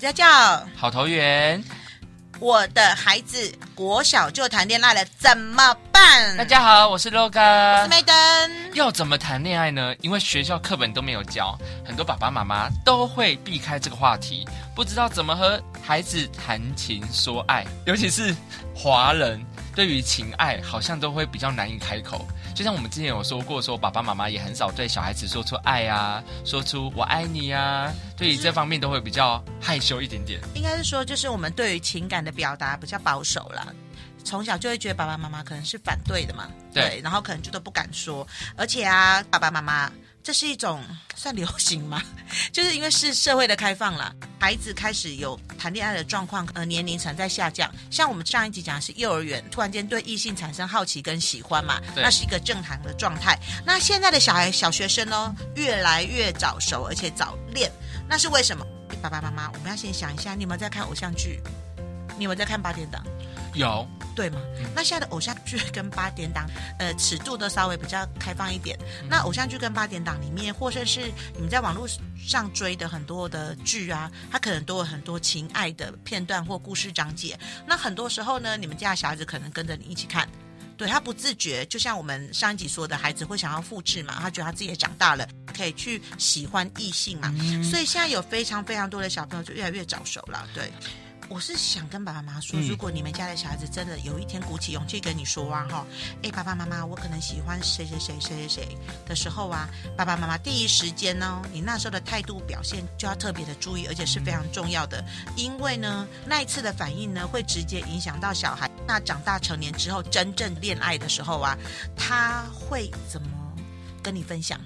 家教，好投缘。我的孩子国小就谈恋爱了，怎么办？大家好，我是 Loga，我是梅登。要怎么谈恋爱呢？因为学校课本都没有教，很多爸爸妈妈都会避开这个话题，不知道怎么和孩子谈情说爱，尤其是华人，对于情爱好像都会比较难以开口。就像我们之前有说过，说爸爸妈妈也很少对小孩子说出爱啊，说出我爱你啊，对于这方面都会比较害羞一点点。应该是说，就是我们对于情感的表达比较保守啦，从小就会觉得爸爸妈妈可能是反对的嘛，对，对，然后可能就都不敢说，而且啊，爸爸妈妈。这是一种算流行吗？就是因为是社会的开放了，孩子开始有谈恋爱的状况，呃，年龄层在下降。像我们上一集讲的是幼儿园，突然间对异性产生好奇跟喜欢嘛，那是一个正常的状态。那现在的小孩、小学生呢，越来越早熟，而且早恋，那是为什么？爸爸妈妈，我们要先想一下，你有没有在看偶像剧？你有没有在看八点档？有。对吗？那现在的偶像剧跟八点档，呃，尺度都稍微比较开放一点。那偶像剧跟八点档里面，或者是你们在网络上追的很多的剧啊，它可能都有很多情爱的片段或故事章节。那很多时候呢，你们家的小孩子可能跟着你一起看，对，他不自觉，就像我们上一集说的，孩子会想要复制嘛，他觉得他自己也长大了，可以去喜欢异性嘛。嗯。所以现在有非常非常多的小朋友就越来越早熟了，对。我是想跟爸爸妈妈说，如果你们家的小孩子真的有一天鼓起勇气跟你说啊，哈，哎，爸爸妈妈，我可能喜欢谁谁谁谁谁谁的时候啊，爸爸妈妈第一时间呢，你那时候的态度表现就要特别的注意，而且是非常重要的，因为呢，那一次的反应呢，会直接影响到小孩，那长大成年之后真正恋爱的时候啊，他会怎么跟你分享？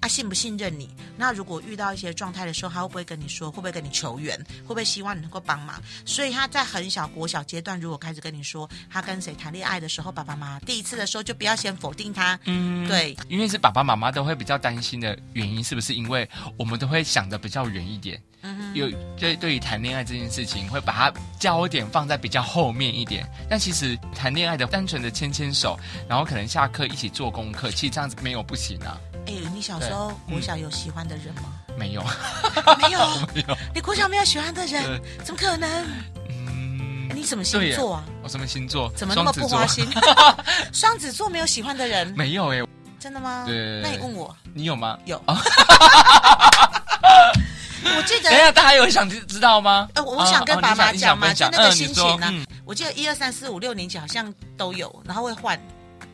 他信不信任你？那如果遇到一些状态的时候，他会不会跟你说？会不会跟你求援？会不会希望你能够帮忙？所以他在很小国小阶段，如果开始跟你说他跟谁谈恋爱的时候，爸爸妈妈第一次的时候就不要先否定他。嗯，对，因为是爸爸妈妈都会比较担心的原因，是不是？因为我们都会想的比较远一点。嗯，有对对于谈恋爱这件事情，会把它焦点放在比较后面一点。但其实谈恋爱的单纯的牵牵手，然后可能下课一起做功课，其实这样子没有不行啊。哎，你小时候国小有喜欢的人吗？没有，没有，没有。你国小没有喜欢的人，怎么可能？嗯，你什么星座啊？我什么星座？怎么那么不花心？双子座没有喜欢的人？没有哎，真的吗？对。那你问我，你有吗？有。我记得。等一下，大家有想知道吗？呃，我想跟爸爸讲嘛，就那个心情呢。我记得一二三四五六年级好像都有，然后会换，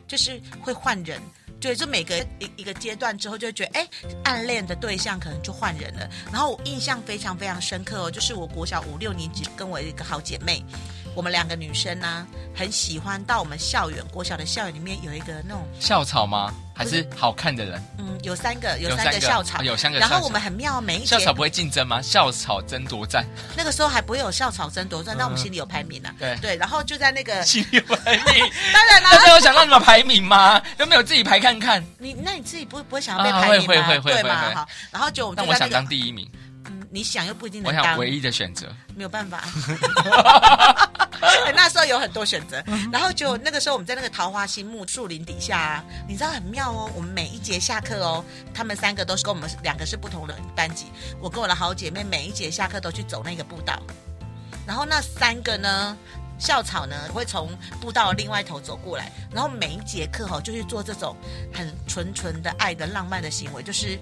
就是会换人。对，就每个一一个阶段之后，就觉得，哎，暗恋的对象可能就换人了。然后我印象非常非常深刻哦，就是我国小五六年级，跟我一个好姐妹，我们两个女生呢、很喜欢到我们校园国小的校园里面有一个那种校草吗？还是好看的人？嗯，有三个，有三个校草，有三个。然后我们很妙，每一校草不会竞争吗？校草争夺战。那个时候还不会有校草争夺战，但我们心里有排名啊。对对，然后就在那个 心里有排名。当然啦。但是有想让你们排名吗？有没有自己排看看？你那你自己不会不会想要被排名吗？会会会对吗？好，然后就但我想当第一名。嗯，你想又不一定能当。我想唯一的选择。没有办法。那时候有很多选择，然后就那个时候我们在那个桃花心木树林底下啊，你知道很妙哦。我们每一节下课哦，他们三个都是跟我们两个是不同的班级。我跟我的好姐妹每一节下课都去走那个步道，然后那三个呢，校草呢会从步道另外一头走过来，然后每一节课哈就去做这种很纯纯的爱的浪漫的行为，就是。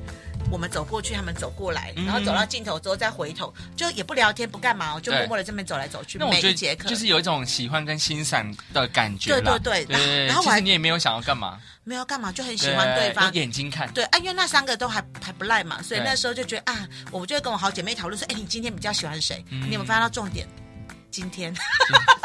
我们走过去，他们走过来，然后走到尽头之后再回头，就也不聊天不干嘛，就默默的这边走来走去。每一节课就是有一种喜欢跟欣赏的感觉。对对对，对，然后其实你也没有想要干嘛，没有干嘛，就很喜欢对方。眼睛看。对，啊，因为那三个都还还不赖嘛，所以那时候就觉得啊，我就会跟我好姐妹讨论说，哎，你今天比较喜欢谁？你有没有发现到重点？今天。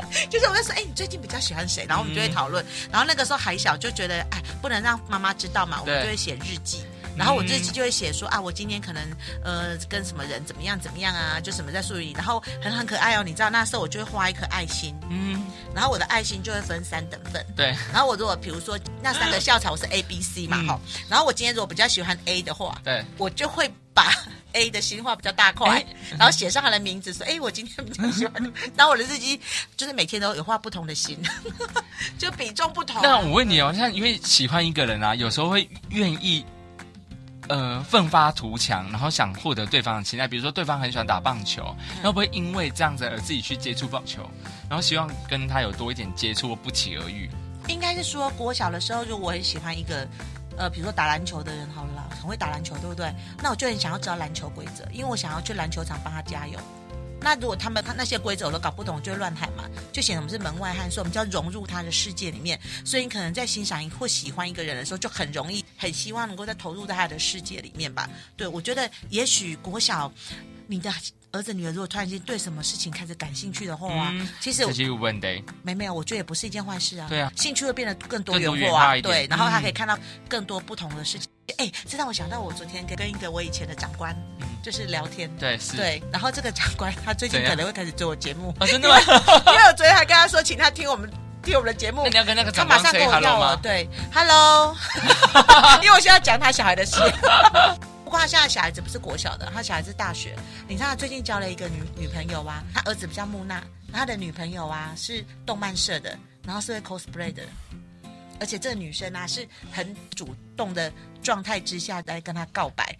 就是我会说，哎，你最近比较喜欢谁？然后我们就会讨论。然后那个时候还小，就觉得哎，不能让妈妈知道嘛，我们就会写日记。然后我日记就会写说啊，我今天可能呃跟什么人怎么样怎么样啊，就什么在树林里，然后很很可爱哦，你知道那时候我就会画一颗爱心，嗯，然后我的爱心就会分三等份，对，然后我如果比如说那三个校草我是 A B C 嘛，哈、嗯，然后我今天如果比较喜欢 A 的话，对，我就会把 A 的心画比较大块，欸、然后写上他的名字，说哎，我今天比较喜欢，然后我的日记就是每天都有画不同的心，就比重不同。那我问你哦，像因为喜欢一个人啊，有时候会愿意。呃，奋发图强，然后想获得对方的青睐。比如说，对方很喜欢打棒球，会、嗯、不会因为这样子而自己去接触棒球，然后希望跟他有多一点接触，不期而遇？应该是说，国小的时候，就我很喜欢一个，呃，比如说打篮球的人，好了，很会打篮球，对不对？那我就很想要知道篮球规则，因为我想要去篮球场帮他加油。那如果他们看那些规则我都搞不懂，就会乱喊嘛，就显得我们是门外汉，所以我们就要融入他的世界里面。所以你可能在欣赏或喜欢一个人的时候，就很容易很希望能够再投入在他的世界里面吧。对，我觉得也许国小你的儿子女儿如果突然间对什么事情开始感兴趣的话啊，嗯、其实没没有，我觉得也不是一件坏事啊。对啊，兴趣会变得更多元化啊。对，然后他可以看到更多不同的事情。哎、嗯，这让我想到我昨天跟跟一个我以前的长官。就是聊天，对，是，对，然后这个长官他最近可能会开始做我节目，哦，真的吗？因为我昨天还跟他说，请他听我们听我们的节目。那你要跟那个长官他马上跟我要了？对，Hello，因为我现在讲他小孩的事。不过他现在小孩子不是国小的，他小孩子大学。你知道他最近交了一个女女朋友啊，他儿子比较木讷，他的女朋友啊是动漫社的，然后是会 cosplay 的，而且这个女生啊是很主动的状态之下来跟他告白。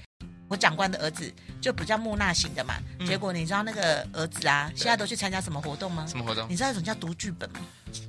我长官的儿子就比较木讷型的嘛，嗯、结果你知道那个儿子啊，现在都去参加什么活动吗？什么活动？你知道一种叫读剧本吗？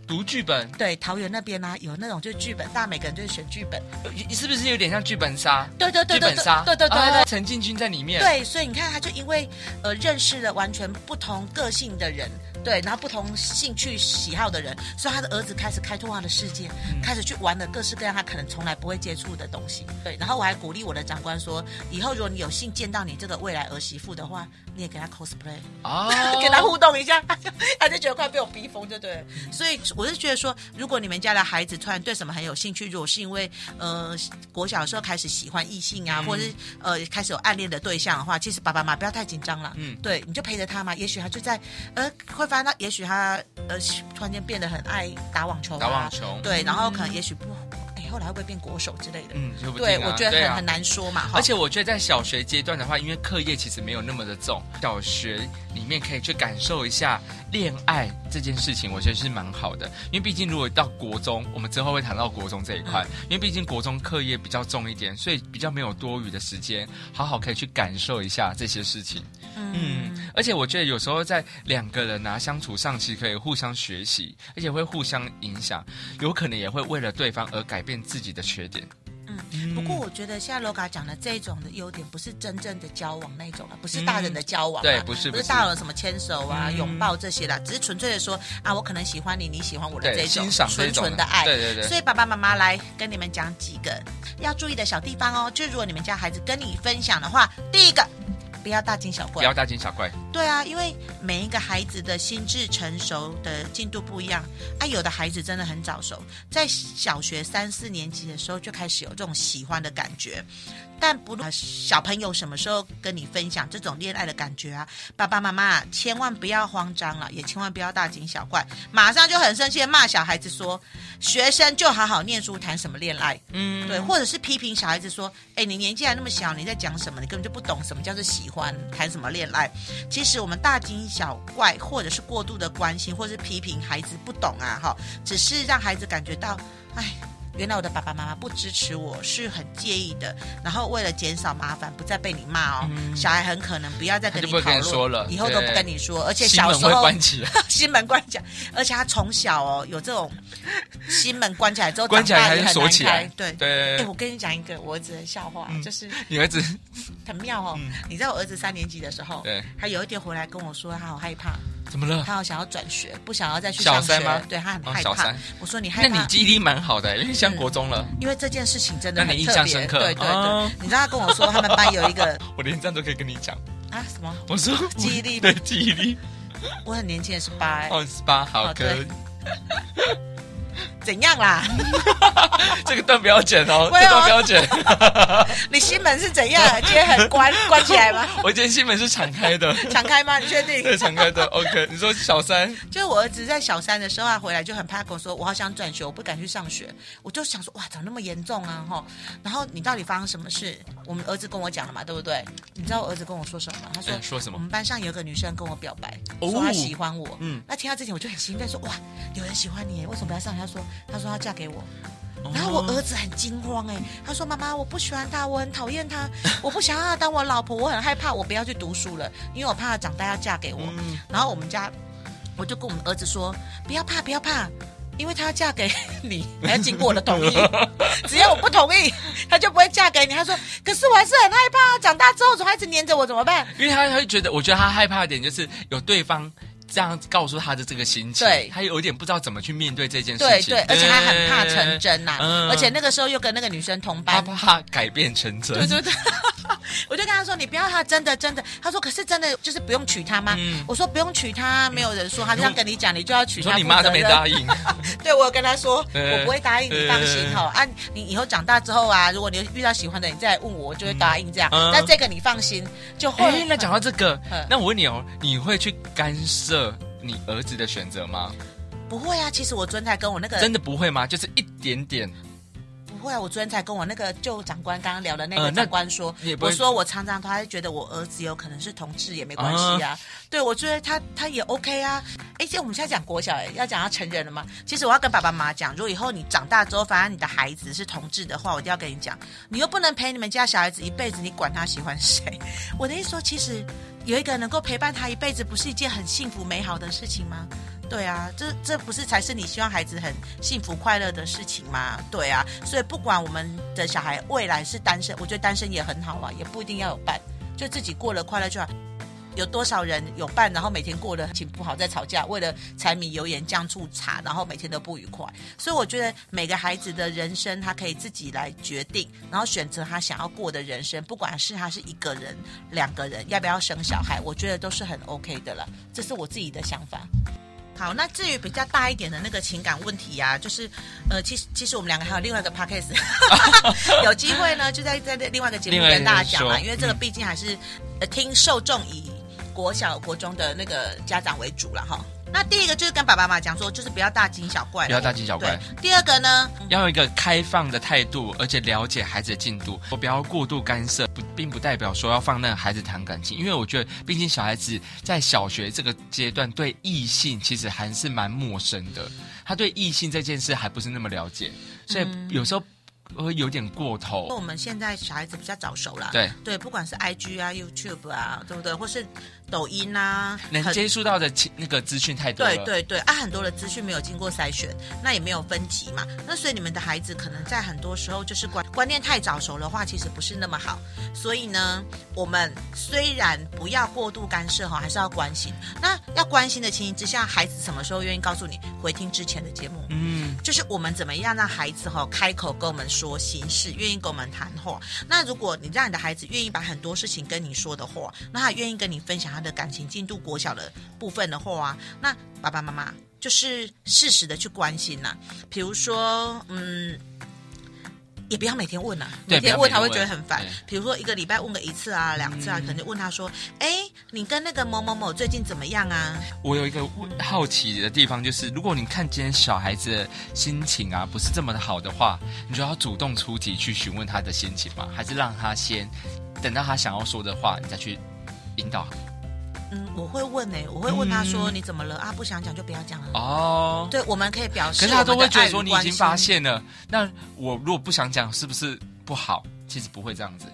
读剧本？对，桃园那边呢、啊、有那种就是剧本，大家每个人就是选剧本，你是不是有点像剧本杀？对对对对，剧本杀，对对对对，陈进军在里面。对，所以你看，他就因为呃认识了完全不同个性的人。对，然后不同兴趣喜好的人，所以他的儿子开始开拓他的世界，嗯、开始去玩了各式各样他可能从来不会接触的东西。对，然后我还鼓励我的长官说，以后如果你有幸见到你这个未来儿媳妇的话，你也给他 cosplay，哦，给他互动一下，他 就他就觉得快被我逼疯，就对了。所以我是觉得说，如果你们家的孩子突然对什么很有兴趣，如果是因为呃国小的时候开始喜欢异性啊，嗯、或者是呃开始有暗恋的对象的话，其实爸爸妈妈不要太紧张了。嗯，对，你就陪着他嘛，也许他就在呃会。发现到也许他呃突然间变得很爱打网球，啊，打网球，对，然后可能也许不，哎，后来会不会变国手之类的？嗯，啊、对，我觉得很、啊、很难说嘛。而且我觉得在小学阶段的话，因为课业其实没有那么的重，小学里面可以去感受一下恋爱这件事情，我觉得是蛮好的。因为毕竟如果到国中，我们之后会谈到国中这一块，嗯、因为毕竟国中课业比较重一点，所以比较没有多余的时间，好好可以去感受一下这些事情。嗯。嗯而且我觉得有时候在两个人啊相处上，其实可以互相学习，而且会互相影响，有可能也会为了对方而改变自己的缺点。嗯，不过我觉得现在 Loga 讲的这种的优点，不是真正的交往那种啊，不是大人的交往，对，不是不是大人什么牵手啊、拥抱这些啦，只是纯粹的说啊，我可能喜欢你，你喜欢我的这种纯纯的爱。对对对。所以爸爸妈妈来跟你们讲几个要注意的小地方哦，就如果你们家孩子跟你分享的话，第一个。不要大惊小怪，不要大惊小怪。对啊，因为每一个孩子的心智成熟的进度不一样。啊，有的孩子真的很早熟，在小学三四年级的时候就开始有这种喜欢的感觉。但不论小朋友什么时候跟你分享这种恋爱的感觉啊，爸爸妈妈千万不要慌张了，也千万不要大惊小怪，马上就很生气的骂小孩子说：“学生就好好念书，谈什么恋爱？”嗯，对，或者是批评小孩子说：“哎，你年纪还那么小，你在讲什么？你根本就不懂什么叫做喜欢，谈什么恋爱？”其实我们大惊小怪，或者是过度的关心，或者是批评孩子不懂啊，哈，只是让孩子感觉到，哎。原来我的爸爸妈妈不支持我，是很介意的。然后为了减少麻烦，不再被你骂哦，嗯、小孩很可能不要再跟你讨论，以后都不跟你说。而且小时候心门关起来，心门关起来，而且他从小哦有这种心门关起来之后，关起来还是锁起来？对对。哎，我跟你讲一个我儿子的笑话，嗯、就是你儿子 很妙哦。嗯、你知道我儿子三年级的时候，对，他有一天回来跟我说，他好害怕。怎么了？他好想要转学，不想要再去上学。小三吗？对，他很害怕。哦、小三。我说你害怕？那你记忆力蛮好的，因为像国中了、嗯。因为这件事情真的很特别。你印象深刻。对对对，哦、你知道他跟我说，他们班有一个。我连这样都可以跟你讲啊？什么？我说记忆力。对记忆力。我很年轻的十八哎，哦，十八，好，哦可。怎样啦？这个段不要剪哦，这段不要剪。你心门是怎样？今天很关关起来吗？我今天心门是敞开的，敞开吗？你确定？对，敞开的。OK，你说小三，就是我儿子在小三的时候啊，回来就很怕跟我说，我好想转学，我不敢去上学。我就想说，哇，怎么那么严重啊？哈，然后你到底发生什么事？我们儿子跟我讲了嘛，对不对？你知道我儿子跟我说什么吗？他说、嗯说什么我们班上有个女生跟我表白，哦说她喜欢我。嗯那听到这点我就很兴奋，说哇，有人喜欢你，为什么不要上学？他说，他说要嫁给我。然后我儿子很惊慌哎，他说：“妈妈，我不喜欢他，我很讨厌他，我不想让他当我老婆，我很害怕，我不要去读书了，因为我怕他长大要嫁给我。嗯然后我们家，我就跟我们儿子说：“不要怕，不要怕，因为他要嫁给你，还要经过我的同意。只要我不同意，他就不会嫁给你。”他说：“可是我还是很害怕，长大之后总还一直黏着我，怎么办因为他会觉得，我觉得他害怕的点就是有对方这样告诉他的这个心情，对。他有一点不知道怎么去面对这件？”事情，对对，而且他很怕成真呐、嗯。而且那个时候又跟那个女生同班。他班。怕改变成真，对对对，我就跟他说：“你不要他真的真的。”他说：“可是真的就是不用娶她吗？”嗯我说：“不用娶她，没有人说他这样跟你讲，你就要娶她。”你说你妈都没答。应，对，我有跟他说，我不会答应，你放心哈、啊，你以后长大之后啊，如果你遇到喜欢的，你再来问我，我就会答应这样。嗯那这个你放心，就后来哎，那讲到这个嗯，那我问你哦，你会去干涉你儿子的选择吗？不会啊。其实我昨天才跟我那个真的不会吗？就是一点点，不会啊，我昨天才跟我那个旧长官刚刚聊的那个长官说，我说我常常他会觉得我儿子有可能是同志也没关系啊。对，我觉得他他也 OK 啊。哎，现在我们现在讲国小，哎，要讲到成人了吗？其实我要跟爸爸妈妈讲，如果以后你长大之后，发现你的孩子是同志的话，我一定要跟你讲，你又不能陪你们家小孩子一辈子，你管他喜欢谁？我的意思说，其实有一个能够陪伴他一辈子，不是一件很幸福美好的事情吗？对啊，这这不是才是你希望孩子很幸福快乐的事情吗？对啊，所以不管我们的小孩未来是单身，我觉得单身也很好啊，也不一定要有伴，就自己过了快乐就好。有多少人有伴，然后每天过得挺不好，在吵架，为了柴米油盐酱醋茶，然后每天都不愉快。所以我觉得每个孩子的人生，他可以自己来决定，然后选择他想要过的人生，不管是他是一个人、两个人，要不要生小孩，我觉得都是很 OK 的了。这是我自己的想法。好，那至于比较大一点的那个情感问题啊，就是，呃，其实其实我们两个还有另外一个 podcast，有机会呢，就在在另外一个节目跟大家讲嘛，因为这个毕竟还是、呃、听受众以国小国中的那个家长为主了哈。那第一个就是跟爸爸妈妈讲说，就是不要大惊小怪，不要大惊小怪。第二个呢，要有一个开放的态度，而且了解孩子的进度，我不要过度干涉，不，并不代表说要放任孩子谈感情，因为我觉得，毕竟小孩子在小学这个阶段对异性其实还是蛮陌生的，他对异性这件事还不是那么了解，所以有时候会有点过头。我们现在小孩子比较早熟啦，对。对，不管是 IG 啊、YouTube 啊，对不对，或是抖音啊，能接触到的那个资讯太多了，对对对啊，很多的资讯没有经过筛选，那也没有分级嘛，那所以你们的孩子可能在很多时候就是观观念太早熟的话，其实不是那么好。所以呢，我们虽然不要过度干涉哈，还是要关心。那要关心的情形之下，孩子什么时候愿意告诉你回听之前的节目？嗯，就是我们怎么样让孩子哈开口跟我们说心事，愿意跟我们谈话。那如果你让你的孩子愿意把很多事情跟你说的话，那他愿意跟你分享他的感情进度、国小的部分的话啊，那爸爸妈妈就是适时的去关心呐、啊。比如说，嗯。也不要每天问啊，每天问他会觉得很烦。比如说一个礼拜问个一次啊、两次啊，可能就问他说：“哎，你跟那个某某某最近怎么样啊？”我有一个好奇的地方，就是如果你看今天小孩子的心情啊不是这么的好的话，你就要主动出击去询问他的心情吗？还是让他先等到他想要说的话，你再去引导？嗯，我会问呢、欸，我会问他说：“嗯你怎么了啊？不想讲就不要讲了。”哦，对，我们可以表示。可是他都会觉得说你已经发现了，那我如果不想讲，是不是不好？其实不会这样子。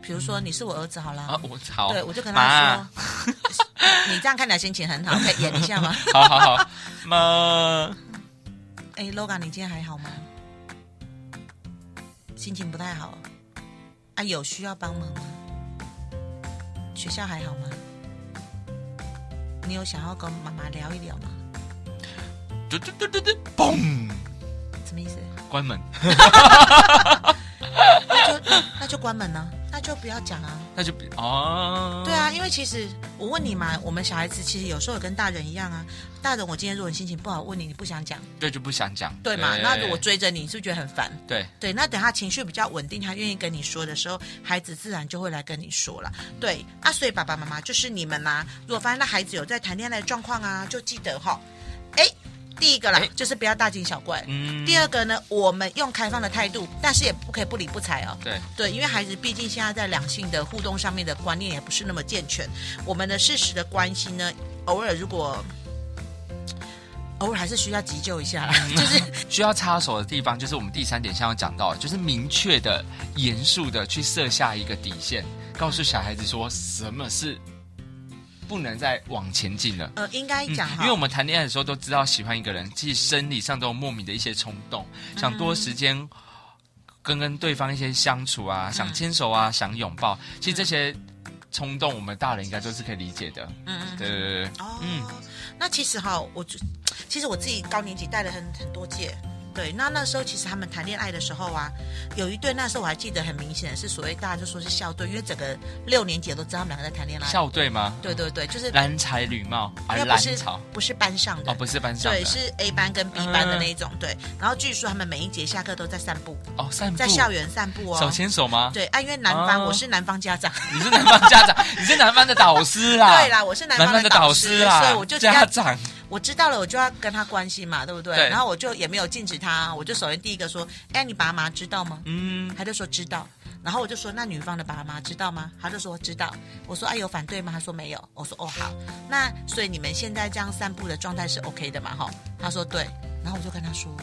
比如说你是我儿子好了，啊，我好，对我就跟他说，你这样看起来心情很好，可以演一下吗？好好好，妈，哎，Loga，你今天还好吗？心情不太好啊？有需要帮忙吗？学校还好吗？你有想要跟妈妈聊一聊吗？嘟嘟嘟嘟嘟，嘣，什么意思？关门。那就那就关门呢、啊，那就就不要讲啊。那就哦，对啊，因为其实我问你嘛，我们小孩子其实有时候也跟大人一样啊。大人，我今天如果你心情不好，问你，你不想讲，对，就不想讲，对嘛？那如果追着你，是不是觉得很烦？对对，那等他情绪比较稳定，他愿意跟你说的时候，孩子自然就会来跟你说了。对啊，所以爸爸妈妈就是你们呐、啊。如果发现那孩子有在谈恋爱的状况啊，就记得哈，哎，第一个啦，就是不要大惊小怪。嗯。第二个呢，我们用开放的态度，但是也不可以不理不睬哦。对对，因为孩子毕竟现在在两性的互动上面的观念也不是那么健全，我们的事实的关系呢，偶尔如果。偶尔还是需要急救一下啦，就是需要插手的地方，就是我们第三点想要讲到，就是明确的、严肃的去设下一个底线，告诉小孩子说什么是不能再往前进了。呃，应该讲、嗯，因为我们谈恋爱的时候都知道喜欢一个人，其实生理上都有莫名的一些冲动，想多时间跟跟对方一些相处啊，想牵手啊，想拥抱，其实这些冲动我们大人应该都是可以理解的。嗯嗯，对对对，哦，嗯，那其实哈，我就。其实我自己高年级带了很很多届。对，那那时候其实他们谈恋爱的时候啊，有一对那时候我还记得很明显的是所谓大家就说是校队，因为整个六年级都知道他们两个在谈恋爱。校队吗？对对对，就是蓝才女貌，因为不是不是班上的哦，不是班上的，对，是 A 班跟 B 班的那一种。嗯、对，然后据说他们每一节下课都在散步哦，散步在校园散步哦，手牵手吗？对，啊，因为男方、哦、我是男方家长，你是男方家长，你是男方的导师啊，对啦，我是男方的导师啦，所以我就家长。我知道了，我就要跟他关心嘛，对不对？对。然后我就也没有禁止他，我就首先第一个说：“哎，你爸妈知道吗？”嗯，他就说知道。然后我就说：“那女方的爸妈知道吗？”他就说知道。我说：“哎，有反对吗？”他说没有。我说：“哦，好。那所以你们现在这样散步的状态是 OK 的嘛？哈。”他说：“对。”然后我就跟他说。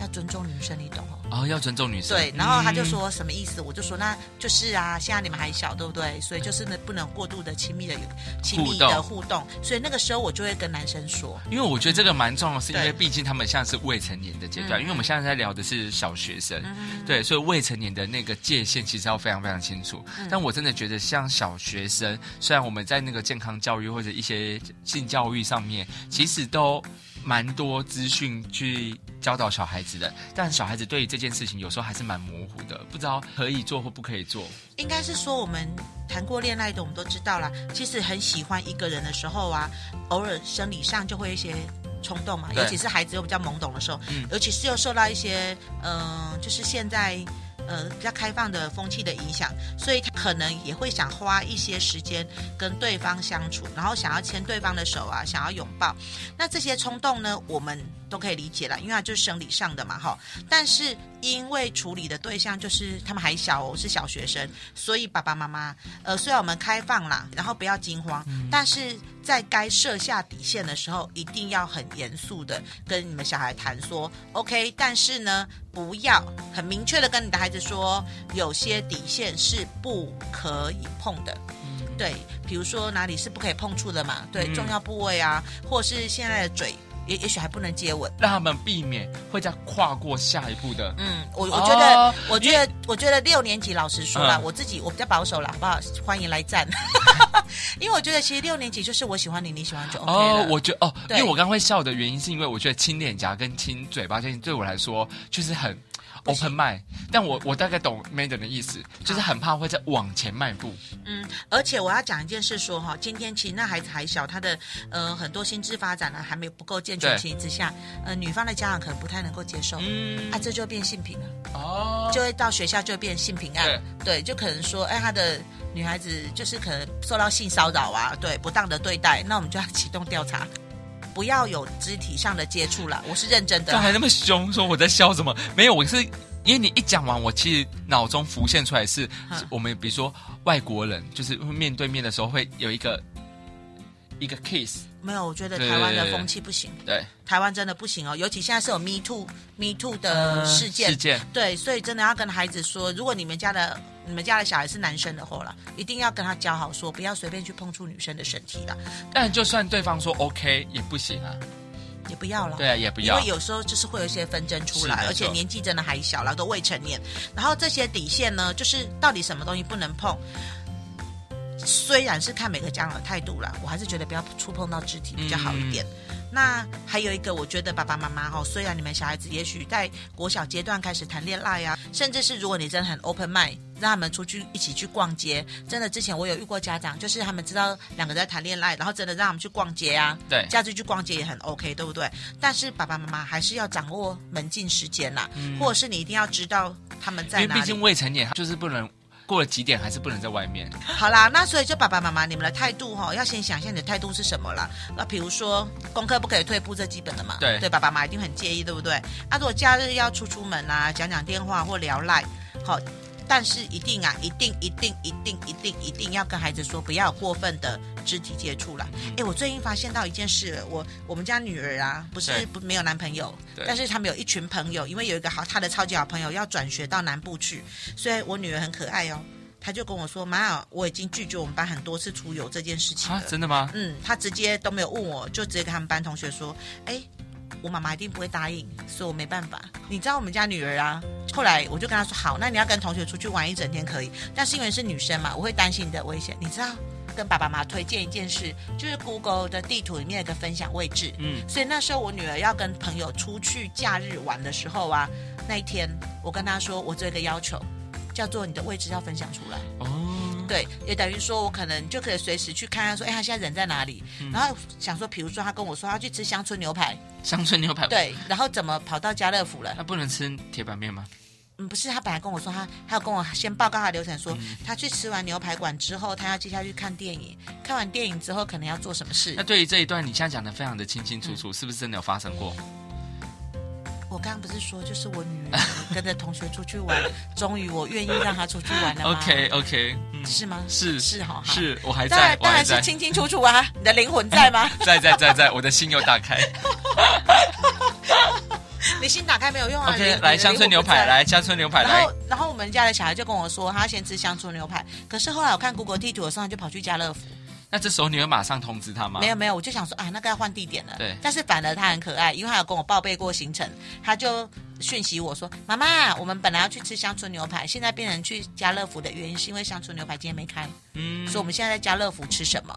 要尊重女生，你懂哦？哦，要尊重女生。对，然后他就说什么意思？嗯、我就说那就是啊，现在你们还小，对不对？所以就是呢，不能过度的亲密的亲密的互动。所以那个时候我就会跟男生说，因为我觉得这个蛮重要，是因为毕竟他们现在是未成年的阶段。因为我们现在在聊的是小学生，嗯、对，所以未成年的那个界限其实要非常非常清楚。嗯、但我真的觉得，像小学生，虽然我们在那个健康教育或者一些性教育上面，其实都。蛮多资讯去教导小孩子的，但小孩子对于这件事情有时候还是蛮模糊的，不知道可以做或不可以做。应该是说，我们谈过恋爱的，我们都知道啦。其实很喜欢一个人的时候啊，偶尔生理上就会一些冲动嘛，尤其是孩子又比较懵懂的时候，嗯，尤其是又受到一些嗯、呃，就是现在。呃，比较开放的风气的影响，所以他可能也会想花一些时间跟对方相处，然后想要牵对方的手啊，想要拥抱。那这些冲动呢，我们都可以理解了，因为它就是生理上的嘛，哈。但是因为处理的对象就是他们还小哦，是小学生，所以爸爸妈妈，呃，虽然我们开放啦，然后不要惊慌，嗯、但是在该设下底线的时候，一定要很严肃的跟你们小孩谈说，OK。但是呢，不要很明确的跟你的孩子说，有些底线是不可以碰的，嗯、对，比如说哪里是不可以碰触的嘛，对，嗯、重要部位啊，或是现在的嘴。也也许还不能接吻，让他们避免会再跨过下一步的。嗯，我我觉得，哦、我觉得，我觉得六年级老实说了，嗯、我自己我比较保守了，好不好？欢迎来赞，因为我觉得其实六年级就是我喜欢你，你喜欢就 OK 了。哦，我觉得哦，因为我刚刚会笑的原因是因为我觉得亲脸颊跟亲嘴巴这件对我来说就是很。Open mind，但我我大概懂 maden 的意思，就是很怕会再往前迈步。嗯，而且我要讲一件事说，说哈，今天其实那孩子还小，他的呃很多心智发展呢还没不够健全情形之下，对呃女方的家长可能不太能够接受，嗯，啊这就变性平了，哦，就会到学校就会变性平案，对，对，就可能说，哎，他的女孩子就是可能受到性骚扰啊，对，不当的对待，那我们就要启动调查。不要有肢体上的接触了，我是认真的。刚才那么凶，说我在笑什么？没有，我是因为你一讲完，我其实脑中浮现出来是，我们比如说外国人，就是面对面的时候会有一个一个 kiss。没有，我觉得台湾的风气不行。对，台湾真的不行哦，尤其现在是有 Me Too Me Too 的事件。呃、事件。对，所以真的要跟孩子说，如果你们家的。你们家的小孩是男生的话了，一定要跟他教好，说不要随便去碰触女生的身体了。但就算对方说 OK 也不行啊，也不要了。对啊，也不要，因为有时候就是会有一些纷争出来，而且年纪真的还小了，都未成年。然后这些底线呢，就是到底什么东西不能碰。虽然是看每个家长的态度了，我还是觉得不要触碰到肢体比较好一点。嗯那还有一个，我觉得爸爸妈妈哈，虽然你们小孩子也许在国小阶段开始谈恋爱啊，甚至是如果你真的很 open mind，让他们出去一起去逛街，真的之前我有遇过家长，就是他们知道两个在谈恋爱，然后真的让他们去逛街啊，对，假日去逛街也很 OK，对不对？但是爸爸妈妈还是要掌握门禁时间啦，嗯、或者是你一定要知道他们在哪里，因为毕竟未成年，就是不能。过了几点还是不能在外面？好啦，那所以就爸爸妈妈，你们的态度哈，要先想一下你的态度是什么啦。那比如说功课不可以退步，这基本的嘛。对，对，爸爸妈妈一定很介意，对不对？那如果假日要出出门啊，讲讲电话或聊赖，好。但是一定啊，一定一定一定一定一定要跟孩子说，不要有过分的肢体接触了。哎、嗯，我最近发现到一件事，我我们家女儿啊，不是不没有男朋友，但是他们有一群朋友，因为有一个好她的超级好朋友要转学到南部去，所以我女儿很可爱哦，她就跟我说：“妈，我已经拒绝我们班很多次出游这件事情了。”真的吗？嗯，她直接都没有问我，就直接跟他们班同学说：“哎。”我妈妈一定不会答应，所以我没办法。你知道我们家女儿啊，后来我就跟她说：“好，那你要跟同学出去玩一整天可以，但是因为是女生嘛，我会担心你的危险。”你知道，跟爸爸妈妈推荐一件事，就是 Google 的地图里面有个分享位置。嗯，所以那时候我女儿要跟朋友出去假日玩的时候啊，那一天我跟她说，我做一个要求，叫做你的位置要分享出来。哦。对，也等于说，我可能就可以随时去看看，说，哎，他现在人在哪里？嗯、然后想说，比如说，他跟我说他要去吃乡村牛排，乡村牛排，对，然后怎么跑到家乐福了？他不能吃铁板面吗？嗯，不是，他本来跟我说他，他要跟我先报告他流程说，说、嗯、他去吃完牛排馆之后，他要接下去看电影，看完电影之后，可能要做什么事？那对于这一段，你现在讲的非常的清清楚楚，嗯、是不是真的有发生过？我刚刚不是说，就是我女儿跟着同学出去玩，终于我愿意让她出去玩了？OK OK，是吗？是是哈，是我还在，当然是清清楚楚啊！你的灵魂在吗？在在在在，我的心又打开。你心打开没有用啊！OK，来乡村牛排，来乡村牛排。然后然后我们家的小孩就跟我说，他先吃乡村牛排。可是后来我看 Google 地图的时候，他就跑去家乐福。那这时候你会马上通知他吗？没有没有，我就想说啊，那个要换地点了。对。但是反而他很可爱，因为他有跟我报备过行程，他就讯息我说：“妈妈，我们本来要去吃乡村牛排，现在变成去家乐福的原因是因为乡村牛排今天没开。嗯。所以我们现在在家乐福吃什么？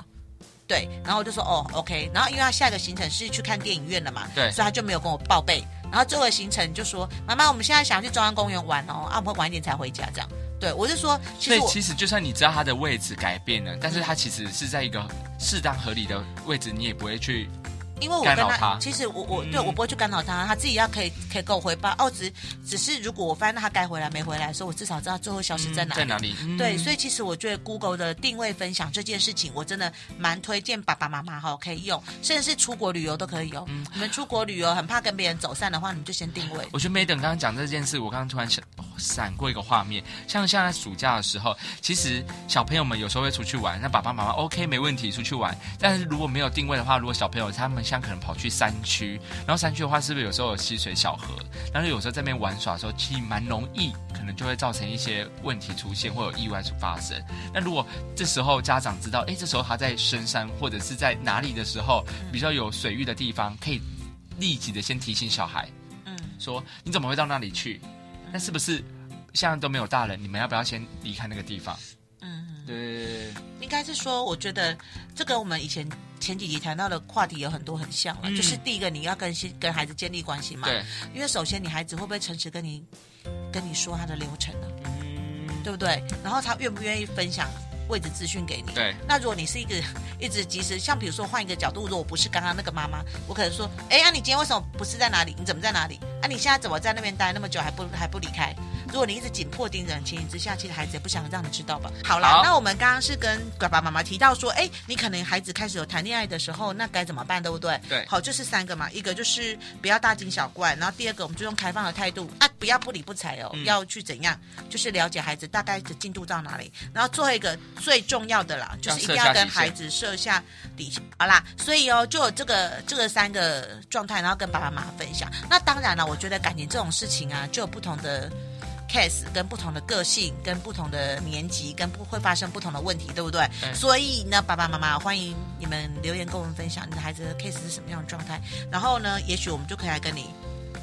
对。然后我就说哦，OK。然后因为他下一个行程是去看电影院了嘛，对。所以他就没有跟我报备。然后最后行程就说：“妈妈，我们现在想要去中央公园玩哦，啊，我们会晚一点才回家这样。”对，我是说，所以其实就算你知道它的位置改变了，但是它其实是在一个适当合理的位置，你也不会去。因为我跟他，其实我我对我不会去干扰他，他自己要可以可以跟我回报。哦，只只是如果我发现他该回来没回来的时候，我至少知道最后消失在哪里。在哪里？对，所以其实我觉得 Google 的定位分享这件事情，我真的蛮推荐爸爸妈妈哈可以用，甚至是出国旅游都可以用。你们出国旅游很怕跟别人走散的话，你们就先定位。我觉得 Madam 刚刚讲这件事，我刚刚突然想闪过一个画面，像现在暑假的时候，其实小朋友们有时候会出去玩，那爸爸妈妈 OK 没问题出去玩，但是如果没有定位的话，如果小朋友他们现在可能跑去山。区，然后山区的话，是不是有时候有溪水小河？但是有时候在那边玩耍的时候，其实蛮容易，可能就会造成一些问题出现，或有意外出发生。那如果这时候家长知道，哎，这时候他在深山或者是在哪里的时候，比较有水域的地方，可以立即的先提醒小孩，嗯，说你怎么会到那里去？那是不是现在都没有大人？你们要不要先离开那个地方？嗯，对，应该是说，我觉得这个我们以前。前几集谈到的话题有很多很像了，嗯、就是第一个你要跟先跟孩子建立关系嘛，对，因为首先你孩子会不会诚实跟你跟你说他的流程呢？嗯，对不对？然后他愿不愿意分享位置资讯给你？对。那如果你是一个 一直及时，像比如说换一个角度，如果我不是刚刚那个妈妈，我可能说，哎，啊，你今天为什么不是在哪里？你怎么在哪里？啊，你现在怎么在那边待那么久还不还不离开？如果你一直紧迫盯着情形之下，其实孩子也不想让你知道吧。好啦，好那我们刚刚是跟爸爸妈妈提到说，哎，你可能孩子开始有谈恋爱的时候，那该怎么办，对不对？对。好，就是三个嘛，一个就是不要大惊小怪，然后第二个我们就用开放的态度啊，不要不理不睬哦，嗯、要去怎样，就是了解孩子大概的进度到哪里。然后最后一个最重要的啦，就是一定要跟孩子设下底线。好啦，所以哦，就有这个这个三个状态，然后跟爸爸妈妈分享。那当然了，我觉得感情这种事情啊，就有不同的。Case 跟不同的个性，跟不同的年级，跟不会发生不同的问题，对不对？对。所以呢，爸爸妈妈欢迎你们留言跟我们分享你的孩子的 case 是什么样的状态。然后呢，也许我们就可以来跟你，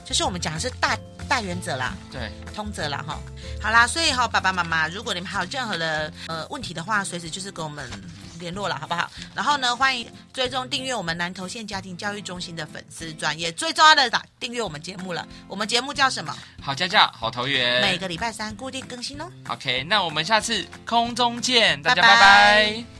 就是我们讲的是大大原则啦，对，通则啦，哈。好啦，所以哈，爸爸妈妈，如果你们还有任何的呃问题的话，随时就是跟我们联络了，好不好？然后呢，欢迎追踪订阅我们南投县家庭教育中心的粉丝专业，最重要的打订阅我们节目了。我们节目叫什么？好家教，好投缘，每个礼拜三固定更新哦。OK，那我们下次空中见，大家拜拜拜拜